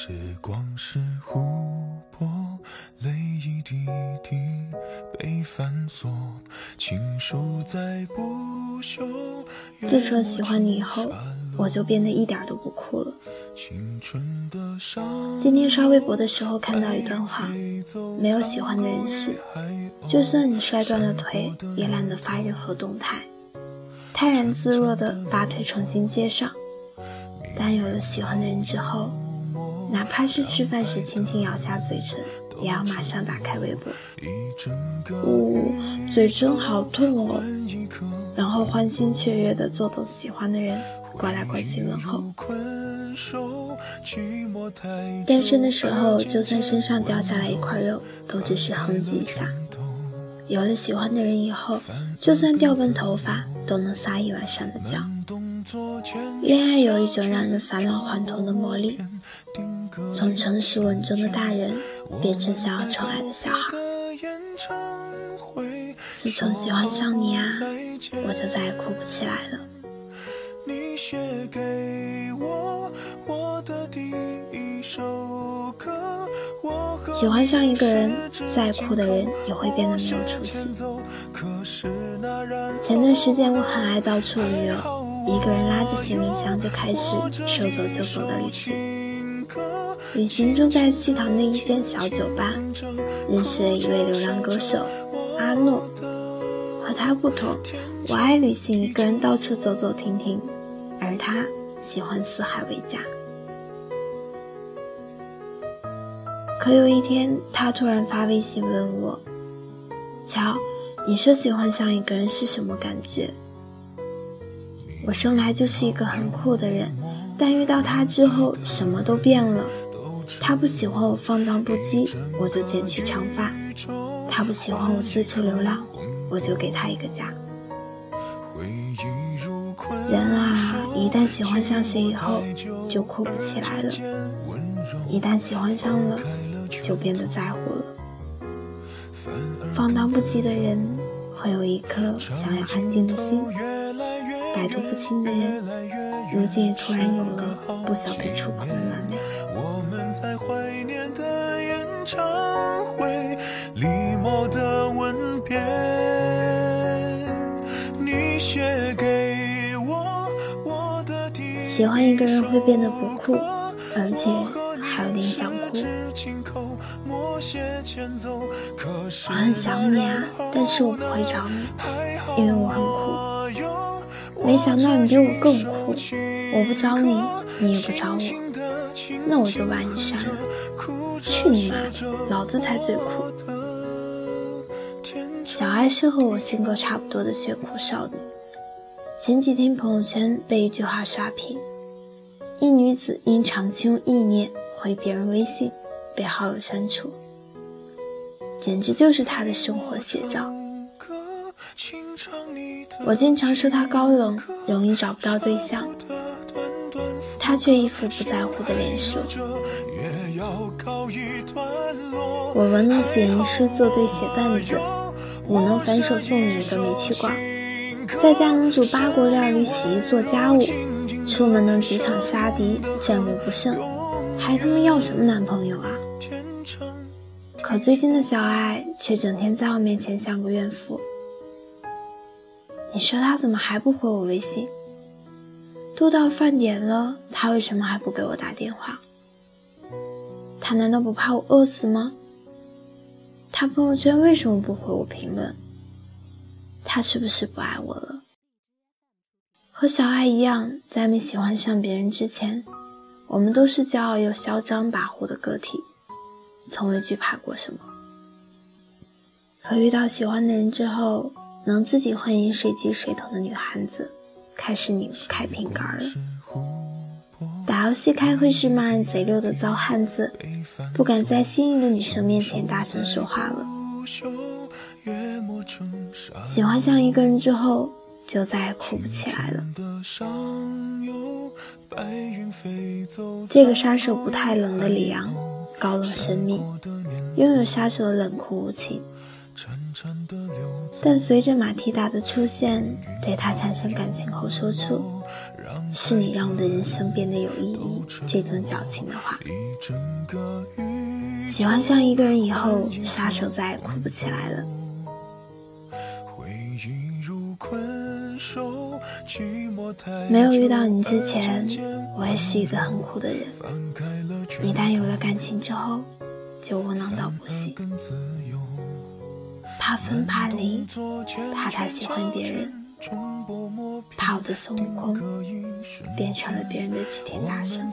时光是湖泊，泪一滴滴被反锁，情书在不朽。自从喜欢你以后，我就变得一点都不酷了。今天刷微博的时候看到一段话：没有喜欢的人时，就算你摔断了腿，也懒得发任何动态，泰然自若的把腿重新接上；但有了喜欢的人之后，哪怕是吃饭时轻轻咬下嘴唇，也要马上打开微博。呜，嘴唇好痛哦！然后欢欣雀跃地坐等喜欢的人过来关心问候。单身的时候，就算身上掉下来一块肉，都只是哼唧一下；有了喜欢的人以后，就算掉根头发，都能撒一晚上的娇。恋爱有一种让人返老还童的魔力。从成熟稳重的大人变成想要宠爱的小孩。自从喜欢上你啊，我就再也哭不起来了。喜欢上一个人，再酷的人也会变得没有出息。前段时间我很爱到处旅游，一个人拉着行李箱就开始说走就走的旅行。旅行中，在西塘的一间小酒吧，认识了一位流浪歌手阿诺。和他不同，我爱旅行，一个人到处走走停停，而他喜欢四海为家。可有一天，他突然发微信问我：“乔，你说喜欢上一个人是什么感觉？”我生来就是一个很酷的人，但遇到他之后，什么都变了。他不喜欢我放荡不羁，我就剪去长发；他不喜欢我四处流浪，我就给他一个家。人啊，一旦喜欢上谁以后，就哭不起来了；一旦喜欢上了，就变得在乎了。放荡不羁的人会有一颗想要安定的心，百毒不侵的人，如今也突然有了不想被触碰的软肋。喜欢一个人会变得不酷，而且还有点想哭。我很想你啊，但是我不会找你，因为我很酷。没想到你比我更酷，我不找你，你也不找我。那我就把你删了，去你妈的，老子才最酷！小爱是和我性格差不多的炫酷少女，前几天朋友圈被一句话刷屏：一女子因长期用意念回别人微信，被好友删除，简直就是她的生活写照。我经常说她高冷，容易找不到对象。他却一副不在乎的脸色。我文能写吟诗作对写段子，武能反手送你一个煤气罐，在家能煮八国料理洗衣做家务，出门能职场杀敌战无不胜，还他妈要什么男朋友啊？可最近的小爱却整天在我面前像个怨妇。你说他怎么还不回我微信？都到饭点了，他为什么还不给我打电话？他难道不怕我饿死吗？他朋友圈为什么不回我评论？他是不是不爱我了？和小爱一样，在没喜欢上别人之前，我们都是骄傲又嚣张跋扈的个体，从未惧怕过什么。可遇到喜欢的人之后，能自己混饮水机水桶的女汉子。开始拧不开瓶盖了。打游戏开会时骂人贼溜的糟汉子，不敢在心仪的女生面前大声说话了。喜欢上一个人之后，就再也哭不起来了。这个杀手不太冷的李阳，高冷神秘，拥有杀手的冷酷无情。但随着马蒂达的出现，对他产生感情后说出：“是你让我的人生变得有意义。这种矫情的话，喜欢上一个人以后，杀手再也哭不起来了。没有遇到你之前，我也是一个很苦的人。一旦有了感情之后，就窝囊到不行，怕分怕离，怕他喜欢别人，怕我的孙悟空变成了别人的齐天大圣。你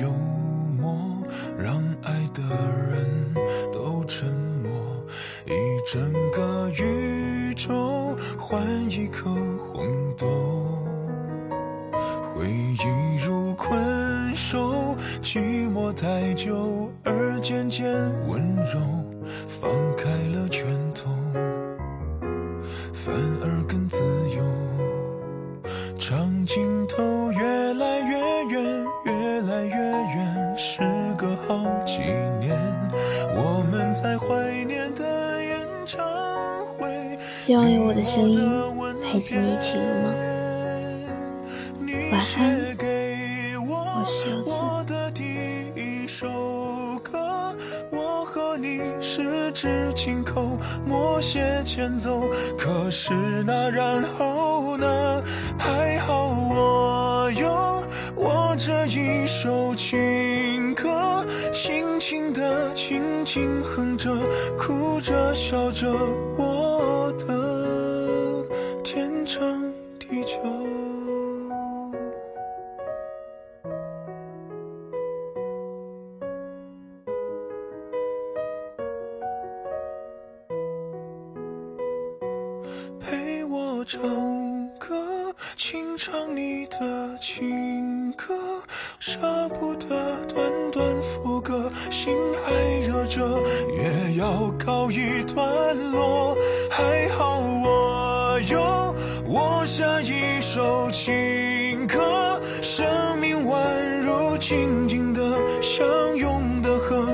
幽默让爱的人都沉默，一整个宇宙换一颗红豆，回忆如困兽，寂寞太久而渐渐温柔，放开了拳头，反而更自由。长镜头希望有我的声音陪着你一起入梦。晚安，我是柚子。十指紧扣，默写前奏。可是那然后呢？还好我有我这一首情歌，轻轻的，轻轻哼着，哭着笑着，我我的天长地久。陪我唱歌，轻唱你的情歌，舍不得短短副歌，心还热着，也要告一段落。还好我有我下一首情歌，生命宛如静静的相拥的河。